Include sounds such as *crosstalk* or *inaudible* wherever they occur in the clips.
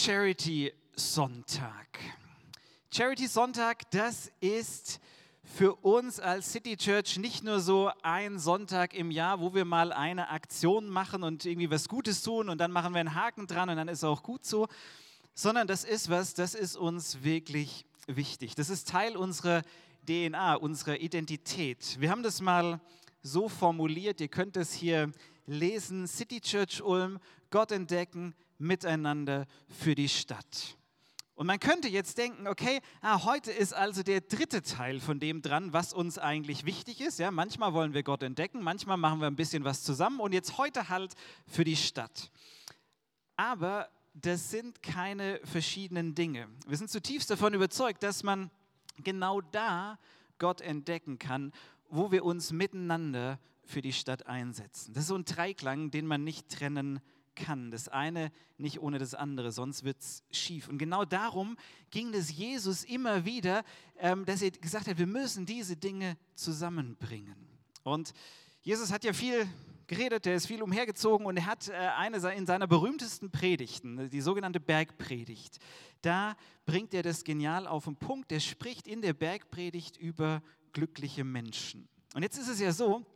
Charity Sonntag. Charity Sonntag, das ist für uns als City Church nicht nur so ein Sonntag im Jahr, wo wir mal eine Aktion machen und irgendwie was Gutes tun und dann machen wir einen Haken dran und dann ist auch gut so, sondern das ist was, das ist uns wirklich wichtig. Das ist Teil unserer DNA, unserer Identität. Wir haben das mal so formuliert, ihr könnt es hier lesen, City Church Ulm, Gott entdecken, miteinander für die Stadt. Und man könnte jetzt denken, okay, ah, heute ist also der dritte Teil von dem dran, was uns eigentlich wichtig ist. Ja, manchmal wollen wir Gott entdecken, manchmal machen wir ein bisschen was zusammen und jetzt heute halt für die Stadt. Aber das sind keine verschiedenen Dinge. Wir sind zutiefst davon überzeugt, dass man genau da Gott entdecken kann, wo wir uns miteinander für die Stadt einsetzen. Das ist so ein Dreiklang, den man nicht trennen kann kann. Das eine nicht ohne das andere, sonst wird es schief. Und genau darum ging es Jesus immer wieder, ähm, dass er gesagt hat, wir müssen diese Dinge zusammenbringen. Und Jesus hat ja viel geredet, er ist viel umhergezogen und er hat äh, eine in seiner berühmtesten Predigten, die sogenannte Bergpredigt. Da bringt er das genial auf den Punkt. Er spricht in der Bergpredigt über glückliche Menschen. Und jetzt ist es ja so,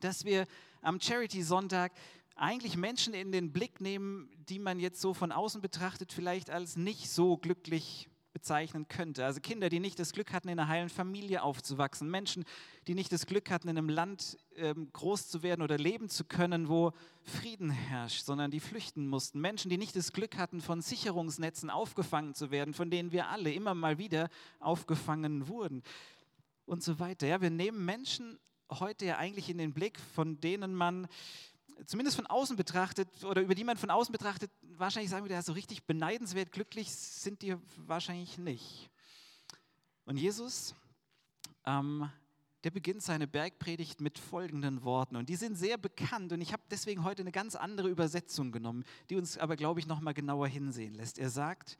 dass wir am Charity Sonntag eigentlich Menschen in den Blick nehmen, die man jetzt so von außen betrachtet vielleicht als nicht so glücklich bezeichnen könnte. Also Kinder, die nicht das Glück hatten, in einer heilen Familie aufzuwachsen. Menschen, die nicht das Glück hatten, in einem Land ähm, groß zu werden oder leben zu können, wo Frieden herrscht, sondern die flüchten mussten. Menschen, die nicht das Glück hatten, von Sicherungsnetzen aufgefangen zu werden, von denen wir alle immer mal wieder aufgefangen wurden. Und so weiter. Ja, wir nehmen Menschen heute ja eigentlich in den Blick, von denen man zumindest von außen betrachtet oder über die man von außen betrachtet, wahrscheinlich sagen würde, so richtig beneidenswert glücklich sind die wahrscheinlich nicht. Und Jesus, ähm, der beginnt seine Bergpredigt mit folgenden Worten und die sind sehr bekannt und ich habe deswegen heute eine ganz andere Übersetzung genommen, die uns aber, glaube ich, noch mal genauer hinsehen lässt. Er sagt,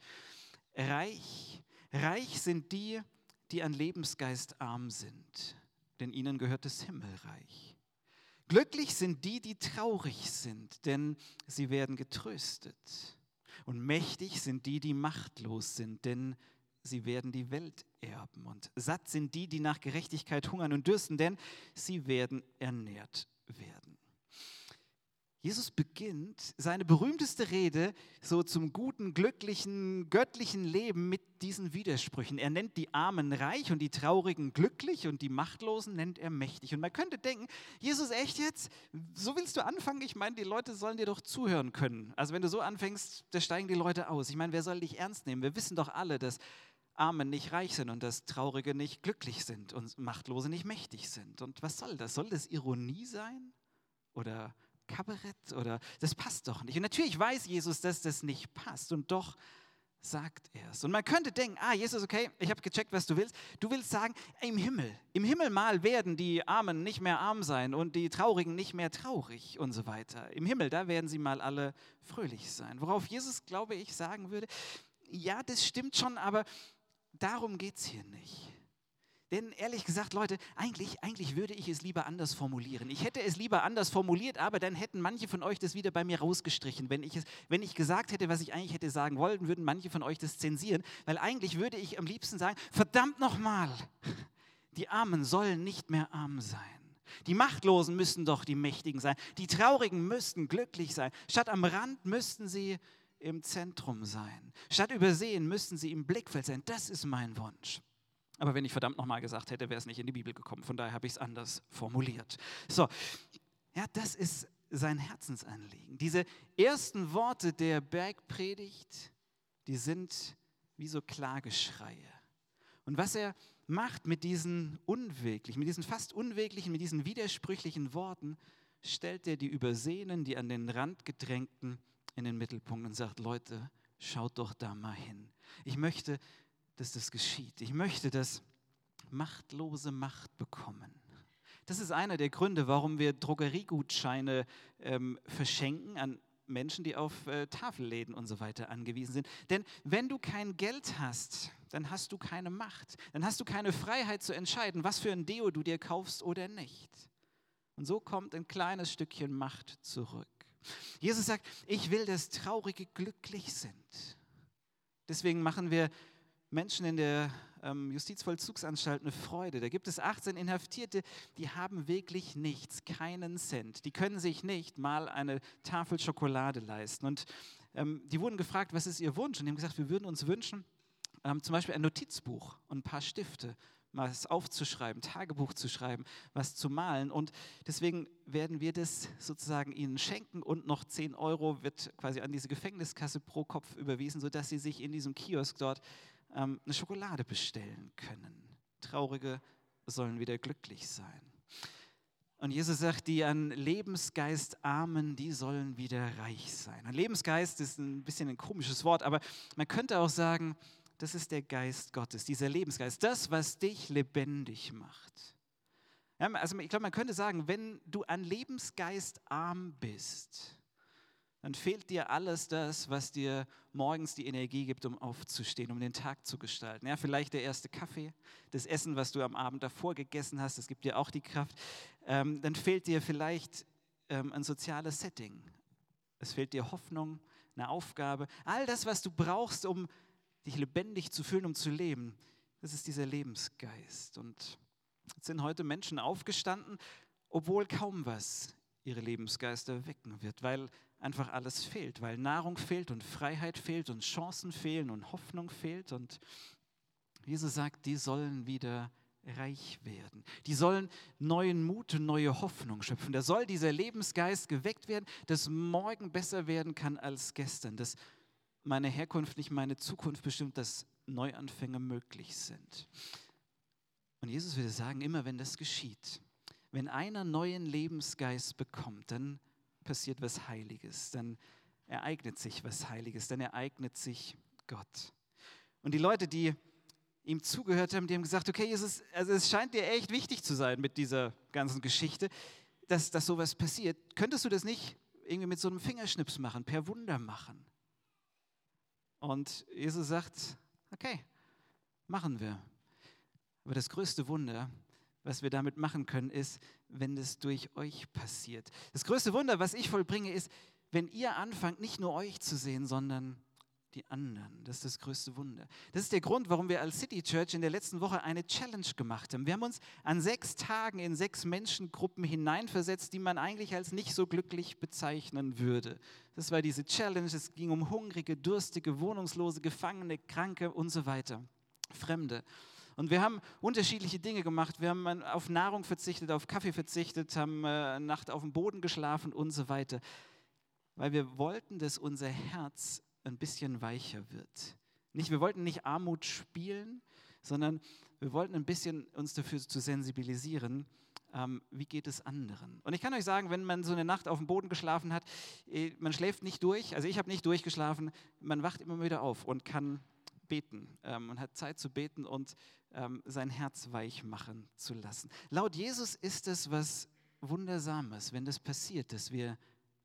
reich, reich sind die, die an Lebensgeist arm sind, denn ihnen gehört das Himmelreich. Glücklich sind die, die traurig sind, denn sie werden getröstet. Und mächtig sind die, die machtlos sind, denn sie werden die Welt erben. Und satt sind die, die nach Gerechtigkeit hungern und dürsten, denn sie werden ernährt werden. Jesus beginnt seine berühmteste Rede so zum guten, glücklichen, göttlichen Leben mit diesen Widersprüchen. Er nennt die Armen reich und die Traurigen glücklich und die Machtlosen nennt er mächtig. Und man könnte denken, Jesus, echt jetzt? So willst du anfangen? Ich meine, die Leute sollen dir doch zuhören können. Also wenn du so anfängst, da steigen die Leute aus. Ich meine, wer soll dich ernst nehmen? Wir wissen doch alle, dass Arme nicht reich sind und dass Traurige nicht glücklich sind und Machtlose nicht mächtig sind. Und was soll das? Soll das Ironie sein? Oder Kabarett oder das passt doch nicht. Und natürlich weiß Jesus, dass das nicht passt und doch sagt er es. Und man könnte denken, ah, Jesus, okay, ich habe gecheckt, was du willst. Du willst sagen, im Himmel, im Himmel mal werden die Armen nicht mehr arm sein und die Traurigen nicht mehr traurig und so weiter. Im Himmel, da werden sie mal alle fröhlich sein. Worauf Jesus, glaube ich, sagen würde, ja, das stimmt schon, aber darum geht es hier nicht. Denn ehrlich gesagt, Leute, eigentlich, eigentlich würde ich es lieber anders formulieren. Ich hätte es lieber anders formuliert, aber dann hätten manche von euch das wieder bei mir rausgestrichen. Wenn ich, es, wenn ich gesagt hätte, was ich eigentlich hätte sagen wollen, würden manche von euch das zensieren. Weil eigentlich würde ich am liebsten sagen, verdammt nochmal, die Armen sollen nicht mehr arm sein. Die Machtlosen müssten doch die Mächtigen sein. Die Traurigen müssten glücklich sein. Statt am Rand müssten sie im Zentrum sein. Statt übersehen müssten sie im Blickfeld sein. Das ist mein Wunsch. Aber wenn ich verdammt nochmal gesagt hätte, wäre es nicht in die Bibel gekommen. Von daher habe ich es anders formuliert. So, ja, das ist sein Herzensanliegen. Diese ersten Worte der Bergpredigt, die sind wie so Klageschreie. Und was er macht mit diesen unweglichen, mit diesen fast unweglichen, mit diesen widersprüchlichen Worten, stellt er die Übersehenen, die an den Rand gedrängten, in den Mittelpunkt und sagt, Leute, schaut doch da mal hin. Ich möchte, dass das geschieht. Ich möchte, dass Machtlose Macht bekommen. Das ist einer der Gründe, warum wir Drogeriegutscheine ähm, verschenken an Menschen, die auf äh, Tafelläden und so weiter angewiesen sind. Denn wenn du kein Geld hast, dann hast du keine Macht. Dann hast du keine Freiheit zu entscheiden, was für ein Deo du dir kaufst oder nicht. Und so kommt ein kleines Stückchen Macht zurück. Jesus sagt, ich will, dass Traurige glücklich sind. Deswegen machen wir Menschen in der ähm, Justizvollzugsanstalt eine Freude. Da gibt es 18 Inhaftierte, die haben wirklich nichts, keinen Cent. Die können sich nicht mal eine Tafel Schokolade leisten. Und ähm, die wurden gefragt, was ist ihr Wunsch? Und die haben gesagt, wir würden uns wünschen, ähm, zum Beispiel ein Notizbuch und ein paar Stifte was aufzuschreiben, Tagebuch zu schreiben, was zu malen. Und deswegen werden wir das sozusagen ihnen schenken und noch 10 Euro wird quasi an diese Gefängniskasse pro Kopf überwiesen, sodass sie sich in diesem Kiosk dort ähm, eine Schokolade bestellen können. Traurige sollen wieder glücklich sein. Und Jesus sagt, die an Lebensgeist armen, die sollen wieder reich sein. Ein Lebensgeist ist ein bisschen ein komisches Wort, aber man könnte auch sagen, das ist der Geist Gottes, dieser Lebensgeist, das, was dich lebendig macht. Ja, also ich glaube, man könnte sagen, wenn du an Lebensgeist arm bist, dann fehlt dir alles das, was dir morgens die Energie gibt, um aufzustehen, um den Tag zu gestalten. Ja, vielleicht der erste Kaffee, das Essen, was du am Abend davor gegessen hast, das gibt dir auch die Kraft. Ähm, dann fehlt dir vielleicht ähm, ein soziales Setting. Es fehlt dir Hoffnung, eine Aufgabe. All das, was du brauchst, um dich lebendig zu fühlen, um zu leben. Das ist dieser Lebensgeist. Und jetzt sind heute Menschen aufgestanden, obwohl kaum was ihre Lebensgeister wecken wird, weil einfach alles fehlt, weil Nahrung fehlt und Freiheit fehlt und Chancen fehlen und Hoffnung fehlt. Und Jesus sagt, die sollen wieder reich werden. Die sollen neuen Mut und neue Hoffnung schöpfen. Da soll dieser Lebensgeist geweckt werden, dass morgen besser werden kann als gestern, dass meine Herkunft nicht meine Zukunft bestimmt, dass Neuanfänge möglich sind. Und Jesus würde sagen, immer wenn das geschieht, wenn einer neuen Lebensgeist bekommt, dann passiert was Heiliges, dann ereignet sich was Heiliges, dann ereignet sich Gott. Und die Leute, die ihm zugehört haben, die haben gesagt, okay, Jesus, also es scheint dir echt wichtig zu sein mit dieser ganzen Geschichte, dass, dass sowas passiert. Könntest du das nicht irgendwie mit so einem Fingerschnips machen, per Wunder machen? Und Jesus sagt, okay, machen wir. Aber das größte Wunder, was wir damit machen können, ist, wenn es durch euch passiert. Das größte Wunder, was ich vollbringe, ist, wenn ihr anfangt, nicht nur euch zu sehen, sondern die anderen. Das ist das größte Wunder. Das ist der Grund, warum wir als City Church in der letzten Woche eine Challenge gemacht haben. Wir haben uns an sechs Tagen in sechs Menschengruppen hineinversetzt, die man eigentlich als nicht so glücklich bezeichnen würde. Das war diese Challenge. Es ging um Hungrige, Durstige, Wohnungslose, Gefangene, Kranke und so weiter. Fremde. Und wir haben unterschiedliche Dinge gemacht. Wir haben auf Nahrung verzichtet, auf Kaffee verzichtet, haben äh, Nacht auf dem Boden geschlafen und so weiter. Weil wir wollten, dass unser Herz ein bisschen weicher wird. Nicht, wir wollten nicht Armut spielen, sondern wir wollten ein bisschen uns dafür zu sensibilisieren, ähm, wie geht es anderen. Und ich kann euch sagen, wenn man so eine Nacht auf dem Boden geschlafen hat, eh, man schläft nicht durch, also ich habe nicht durchgeschlafen, man wacht immer wieder auf und kann beten ähm, und hat Zeit zu beten und ähm, sein Herz weich machen zu lassen. Laut Jesus ist es was Wundersames, wenn das passiert, dass wir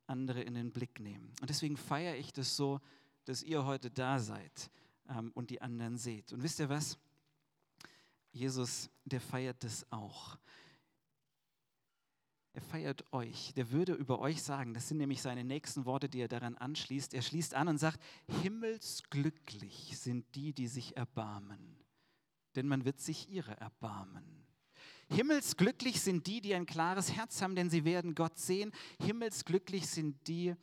andere in den Blick nehmen. Und deswegen feiere ich das so, dass ihr heute da seid ähm, und die anderen seht. Und wisst ihr was? Jesus, der feiert das auch. Er feiert euch. Der würde über euch sagen, das sind nämlich seine nächsten Worte, die er daran anschließt. Er schließt an und sagt, himmelsglücklich sind die, die sich erbarmen, denn man wird sich ihre erbarmen. Himmelsglücklich sind die, die ein klares Herz haben, denn sie werden Gott sehen. Himmelsglücklich sind die,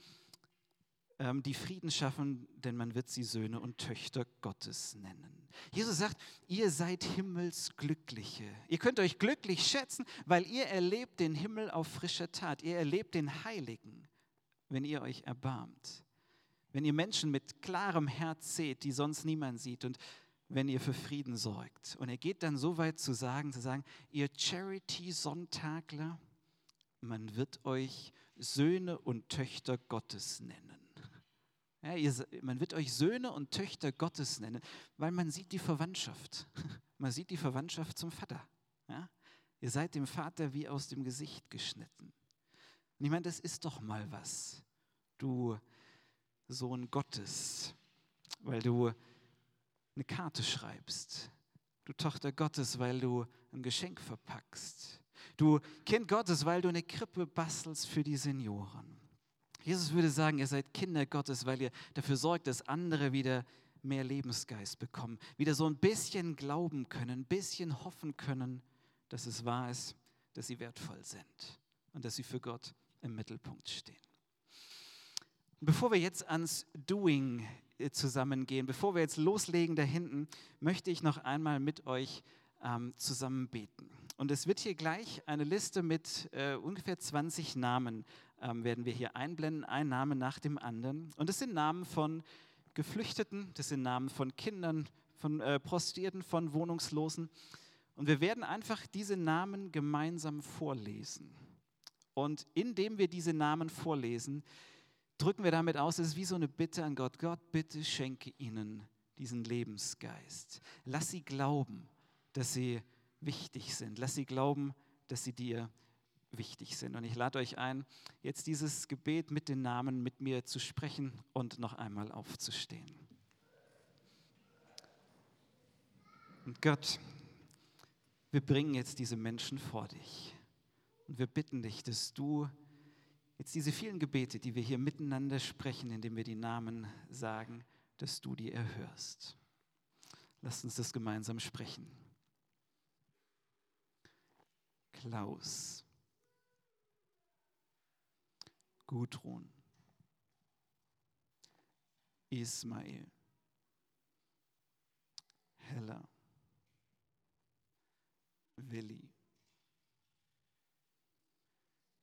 ähm, die Frieden schaffen, denn man wird sie Söhne und Töchter Gottes nennen. Jesus sagt, ihr seid Himmelsglückliche. Ihr könnt euch glücklich schätzen, weil ihr erlebt den Himmel auf frischer Tat. Ihr erlebt den Heiligen, wenn ihr euch erbarmt. Wenn ihr Menschen mit klarem Herz seht, die sonst niemand sieht und wenn ihr für Frieden sorgt. Und er geht dann so weit zu sagen, zu sagen, ihr Charity-Sonntagler, man wird euch Söhne und Töchter Gottes nennen. Ja, ihr, man wird euch Söhne und Töchter Gottes nennen, weil man sieht die Verwandtschaft. *laughs* Man sieht die Verwandtschaft zum Vater. Ja? Ihr seid dem Vater wie aus dem Gesicht geschnitten. Und ich meine, das ist doch mal was, du Sohn Gottes, weil du eine Karte schreibst. Du Tochter Gottes, weil du ein Geschenk verpackst. Du Kind Gottes, weil du eine Krippe bastelst für die Senioren. Jesus würde sagen, ihr seid Kinder Gottes, weil ihr dafür sorgt, dass andere wieder mehr Lebensgeist bekommen, wieder so ein bisschen glauben können, ein bisschen hoffen können, dass es wahr ist, dass sie wertvoll sind und dass sie für Gott im Mittelpunkt stehen. Bevor wir jetzt ans Doing äh, zusammengehen, bevor wir jetzt loslegen da hinten, möchte ich noch einmal mit euch ähm, zusammen beten. Und es wird hier gleich eine Liste mit äh, ungefähr 20 Namen, ähm, werden wir hier einblenden, ein Name nach dem anderen. Und das sind Namen von Geflüchteten, das sind Namen von Kindern, von äh, Prostituierten, von Wohnungslosen. Und wir werden einfach diese Namen gemeinsam vorlesen. Und indem wir diese Namen vorlesen, drücken wir damit aus, es ist wie so eine Bitte an Gott. Gott, bitte schenke ihnen diesen Lebensgeist. Lass sie glauben, dass sie wichtig sind. Lass sie glauben, dass sie dir wichtig sind. Und ich lade euch ein, jetzt dieses Gebet mit den Namen mit mir zu sprechen und noch einmal aufzustehen. Und Gott, wir bringen jetzt diese Menschen vor dich. Und wir bitten dich, dass du jetzt diese vielen Gebete, die wir hier miteinander sprechen, indem wir die Namen sagen, dass du die erhörst. Lass uns das gemeinsam sprechen. Klaus, Gudrun, Ismail, Hella, Willi,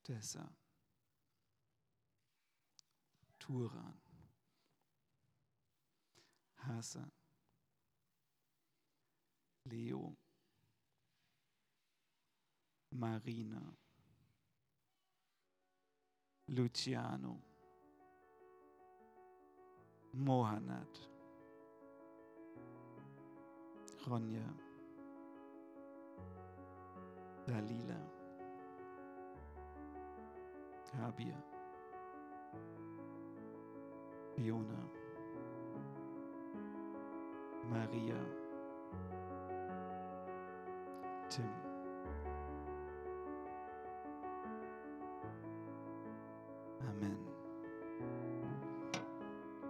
Tessa, Turan, Hassan, Leo, Marina, Luciano, Mohanad, Ronja, Dalila, Habia, Fiona, Maria, Tim.